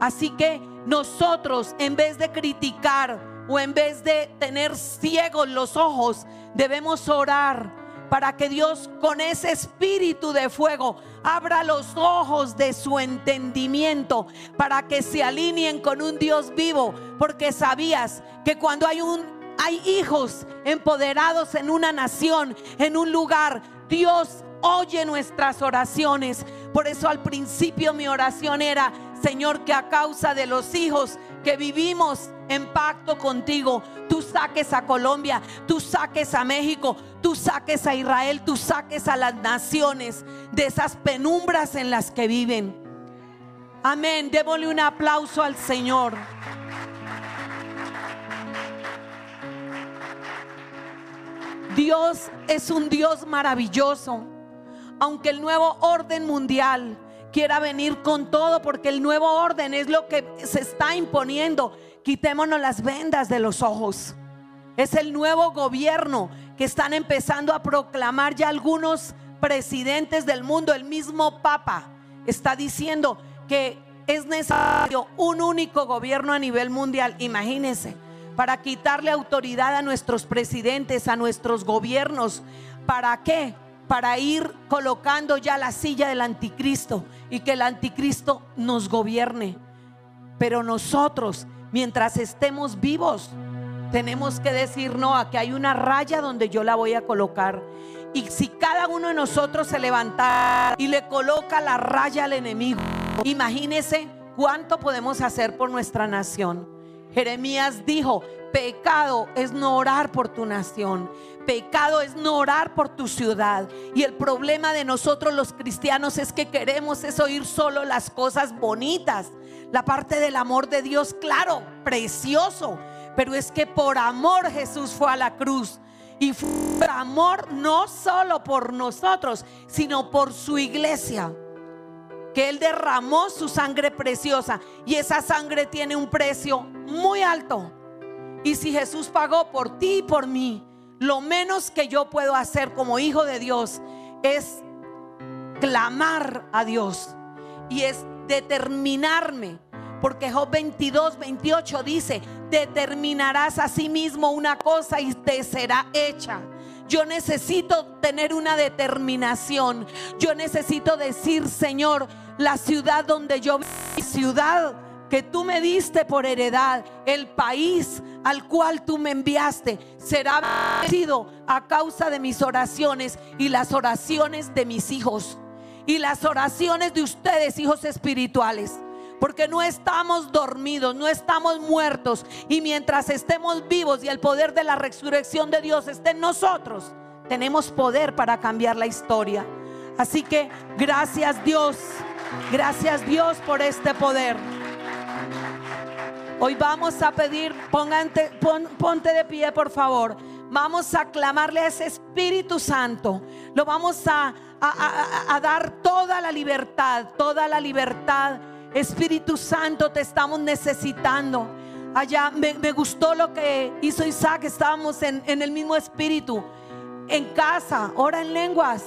Así que nosotros, en vez de criticar o en vez de tener ciegos los ojos, debemos orar para que Dios con ese espíritu de fuego abra los ojos de su entendimiento para que se alineen con un Dios vivo, porque sabías que cuando hay un hay hijos empoderados en una nación, en un lugar, Dios oye nuestras oraciones. Por eso al principio mi oración era, Señor, que a causa de los hijos que vivimos en pacto contigo, tú saques a Colombia, tú saques a México, tú saques a Israel, tú saques a las naciones de esas penumbras en las que viven. Amén. Démosle un aplauso al Señor. Dios es un Dios maravilloso. Aunque el nuevo orden mundial quiera venir con todo, porque el nuevo orden es lo que se está imponiendo quitémonos las vendas de los ojos. Es el nuevo gobierno que están empezando a proclamar ya algunos presidentes del mundo. El mismo Papa está diciendo que es necesario un único gobierno a nivel mundial. Imagínense, para quitarle autoridad a nuestros presidentes, a nuestros gobiernos. ¿Para qué? Para ir colocando ya la silla del anticristo y que el anticristo nos gobierne. Pero nosotros mientras estemos vivos, tenemos que decir no, a que hay una raya donde yo la voy a colocar. Y si cada uno de nosotros se levanta y le coloca la raya al enemigo, imagínese cuánto podemos hacer por nuestra nación. Jeremías dijo, pecado es no orar por tu nación. Pecado es no orar por tu ciudad. Y el problema de nosotros los cristianos es que queremos es oír solo las cosas bonitas. La parte del amor de Dios, claro, precioso. Pero es que por amor Jesús fue a la cruz. Y fue por amor no solo por nosotros, sino por su iglesia. Que Él derramó su sangre preciosa. Y esa sangre tiene un precio muy alto. Y si Jesús pagó por ti y por mí, lo menos que yo puedo hacer como hijo de Dios es clamar a Dios y es determinarme. Porque Job 22, 28 dice, determinarás a sí mismo una cosa y te será hecha. Yo necesito tener una determinación. Yo necesito decir, Señor, la ciudad donde yo mi ciudad que tú me diste por heredad, el país al cual tú me enviaste, será bendecido a causa de mis oraciones y las oraciones de mis hijos y las oraciones de ustedes, hijos espirituales. Porque no estamos dormidos, no estamos muertos. Y mientras estemos vivos y el poder de la resurrección de Dios esté en nosotros, tenemos poder para cambiar la historia. Así que gracias Dios, gracias Dios por este poder. Hoy vamos a pedir, póngante, ponte de pie por favor. Vamos a clamarle a ese Espíritu Santo. Lo vamos a, a, dar toda la libertad, toda la libertad. Espíritu Santo, te estamos necesitando. Allá me, gustó lo que hizo Isaac. Estábamos en, en el mismo espíritu. En casa, ora en lenguas.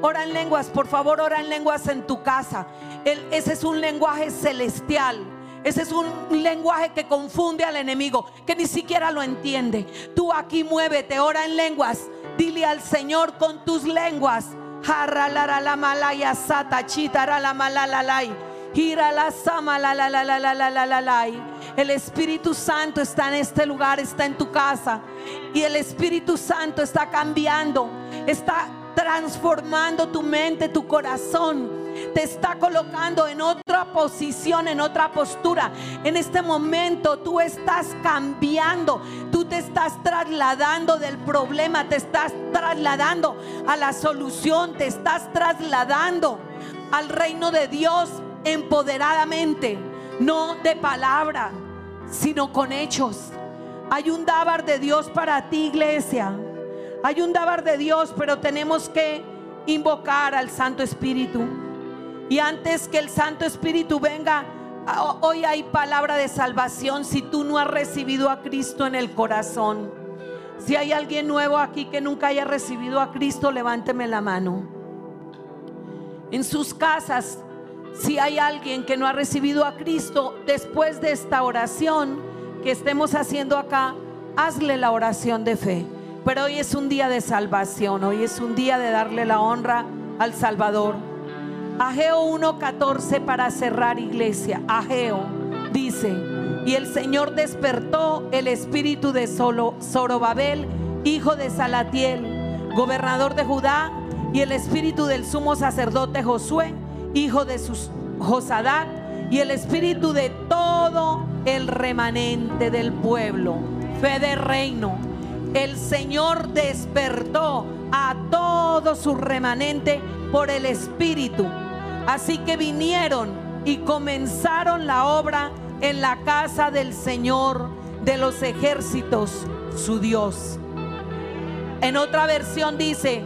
Ora en lenguas, por favor, ora en lenguas en tu casa. ese es un lenguaje celestial. Ese es un lenguaje que confunde al enemigo, que ni siquiera lo entiende. Tú aquí muévete, ora en lenguas. Dile al Señor con tus lenguas. la malaya sata chitara la la sama la la la la la la la la El Espíritu Santo está en este lugar, está en tu casa. Y el Espíritu Santo está cambiando, está transformando tu mente, tu corazón te está colocando en otra posición, en otra postura. En este momento tú estás cambiando, tú te estás trasladando del problema, te estás trasladando a la solución, te estás trasladando al reino de Dios empoderadamente, no de palabra, sino con hechos. Hay un dábar de Dios para ti, iglesia. Hay un dábar de Dios, pero tenemos que invocar al Santo Espíritu. Y antes que el Santo Espíritu venga, hoy hay palabra de salvación si tú no has recibido a Cristo en el corazón. Si hay alguien nuevo aquí que nunca haya recibido a Cristo, levánteme la mano. En sus casas, si hay alguien que no ha recibido a Cristo, después de esta oración que estemos haciendo acá, hazle la oración de fe. Pero hoy es un día de salvación, hoy es un día de darle la honra al Salvador. Ageo 1.14 para cerrar iglesia. Ageo dice, y el Señor despertó el espíritu de Solo, Zorobabel, hijo de Salatiel, gobernador de Judá, y el espíritu del sumo sacerdote Josué, hijo de sus, Josadac, y el espíritu de todo el remanente del pueblo. Fe de reino. El Señor despertó a todo su remanente por el espíritu Así que vinieron y comenzaron la obra en la casa del Señor de los ejércitos, su Dios. En otra versión dice,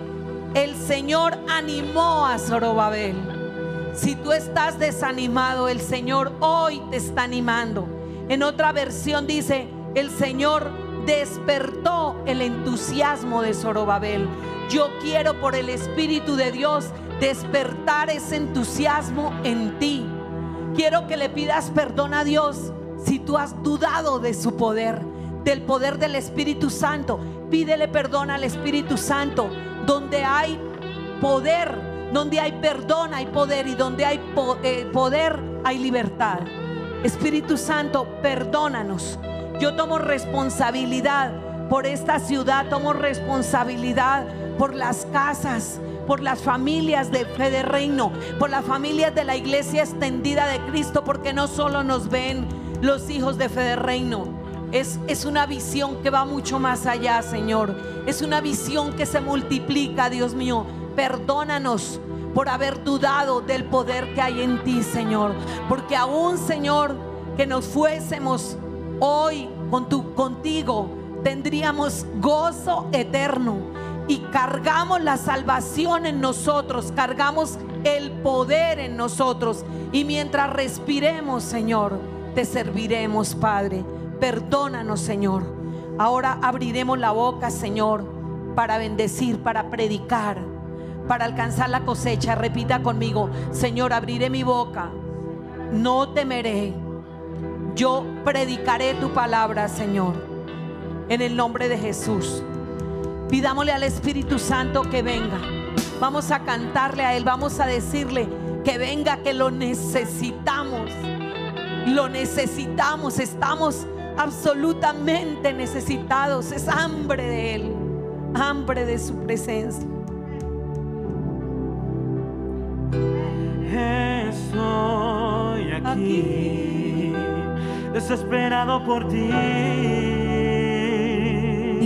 el Señor animó a Zorobabel. Si tú estás desanimado, el Señor hoy te está animando. En otra versión dice, el Señor despertó el entusiasmo de Zorobabel. Yo quiero por el Espíritu de Dios despertar ese entusiasmo en ti. Quiero que le pidas perdón a Dios si tú has dudado de su poder, del poder del Espíritu Santo. Pídele perdón al Espíritu Santo. Donde hay poder, donde hay perdón, hay poder. Y donde hay eh, poder, hay libertad. Espíritu Santo, perdónanos. Yo tomo responsabilidad por esta ciudad, tomo responsabilidad por las casas, por las familias de fe de reino, por las familias de la iglesia extendida de Cristo, porque no solo nos ven los hijos de fe de reino. Es, es una visión que va mucho más allá, Señor. Es una visión que se multiplica, Dios mío. Perdónanos por haber dudado del poder que hay en ti, Señor. Porque aún, Señor, que nos fuésemos hoy con tu, contigo, tendríamos gozo eterno. Y cargamos la salvación en nosotros, cargamos el poder en nosotros. Y mientras respiremos, Señor, te serviremos, Padre. Perdónanos, Señor. Ahora abriremos la boca, Señor, para bendecir, para predicar, para alcanzar la cosecha. Repita conmigo, Señor, abriré mi boca. No temeré. Yo predicaré tu palabra, Señor. En el nombre de Jesús. Pidámosle al Espíritu Santo que venga. Vamos a cantarle a Él, vamos a decirle que venga, que lo necesitamos. Lo necesitamos, estamos absolutamente necesitados. Es hambre de Él, hambre de su presencia. Estoy aquí, desesperado por ti.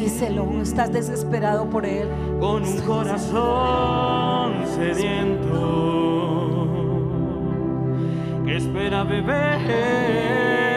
Díselo, estás desesperado por Él. Con un corazón sediento que espera beber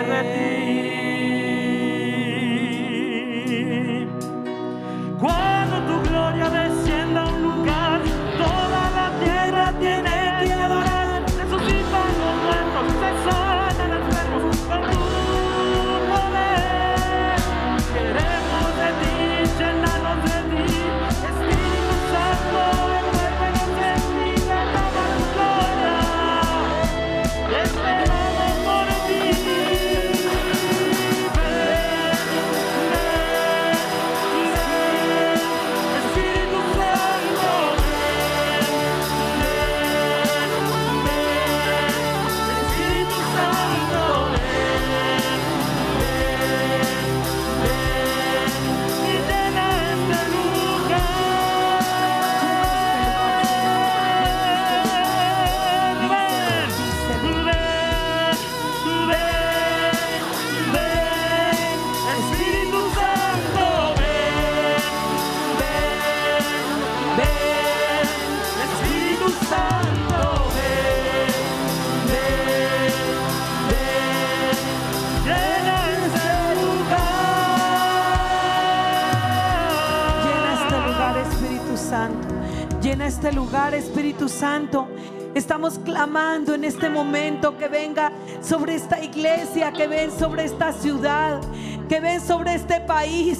clamando en este momento que venga sobre esta iglesia, que ven sobre esta ciudad, que ven sobre este país.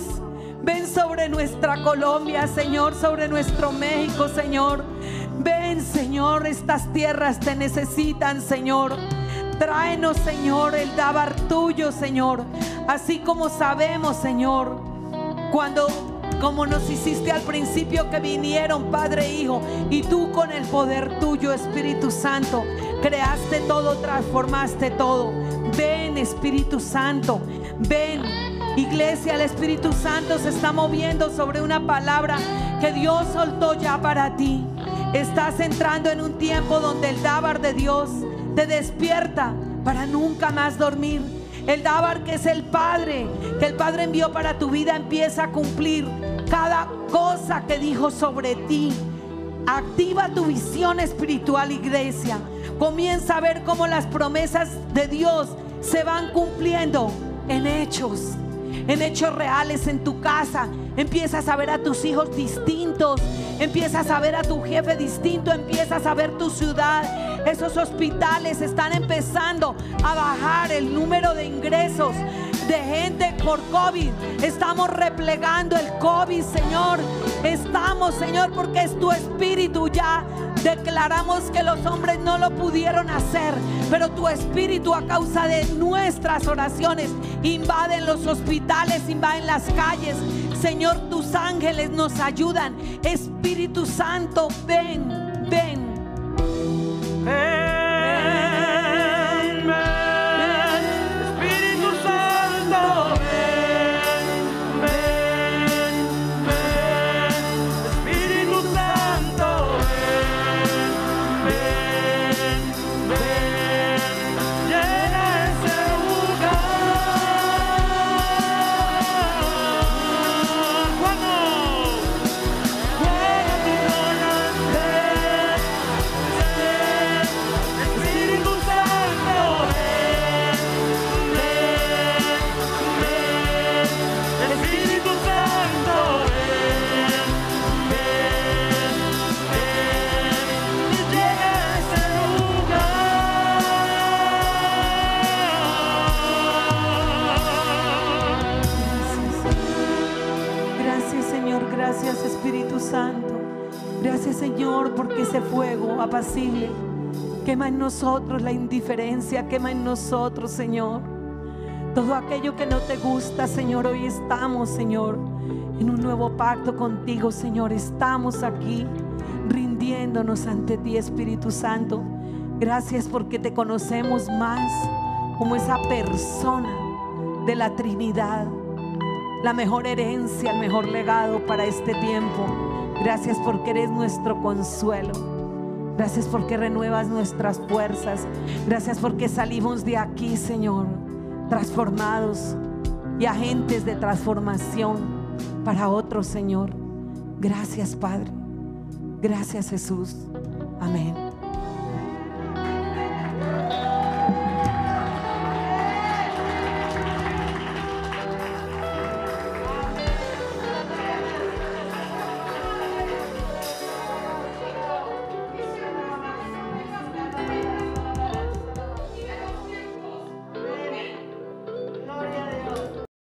Ven sobre nuestra Colombia, Señor, sobre nuestro México, Señor. Ven, Señor, estas tierras te necesitan, Señor. Tráenos, Señor, el dabar tuyo, Señor. Así como sabemos, Señor, cuando como nos hiciste al principio que vinieron Padre e Hijo y tú con el poder tuyo Espíritu Santo creaste todo, transformaste todo. Ven Espíritu Santo, ven. Iglesia, el Espíritu Santo se está moviendo sobre una palabra que Dios soltó ya para ti. Estás entrando en un tiempo donde el dábar de Dios te despierta para nunca más dormir. El Dabar que es el Padre, que el Padre envió para tu vida, empieza a cumplir cada cosa que dijo sobre ti. Activa tu visión espiritual, iglesia. Comienza a ver cómo las promesas de Dios se van cumpliendo en hechos, en hechos reales en tu casa. Empiezas a ver a tus hijos distintos, empiezas a ver a tu jefe distinto, empiezas a ver tu ciudad. Esos hospitales están empezando a bajar el número de ingresos de gente por COVID. Estamos replegando el COVID, Señor. Estamos, Señor, porque es tu espíritu ya. Declaramos que los hombres no lo pudieron hacer, pero tu espíritu a causa de nuestras oraciones invaden los hospitales, invaden las calles. Señor, tus ángeles nos ayudan. Espíritu Santo, ven, ven. Ven, quema en nosotros la indiferencia, quema en nosotros Señor. Todo aquello que no te gusta Señor, hoy estamos Señor en un nuevo pacto contigo Señor. Estamos aquí rindiéndonos ante ti Espíritu Santo. Gracias porque te conocemos más como esa persona de la Trinidad, la mejor herencia, el mejor legado para este tiempo. Gracias porque eres nuestro consuelo. Gracias porque renuevas nuestras fuerzas. Gracias porque salimos de aquí, Señor, transformados y agentes de transformación para otros, Señor. Gracias, Padre. Gracias, Jesús. Amén.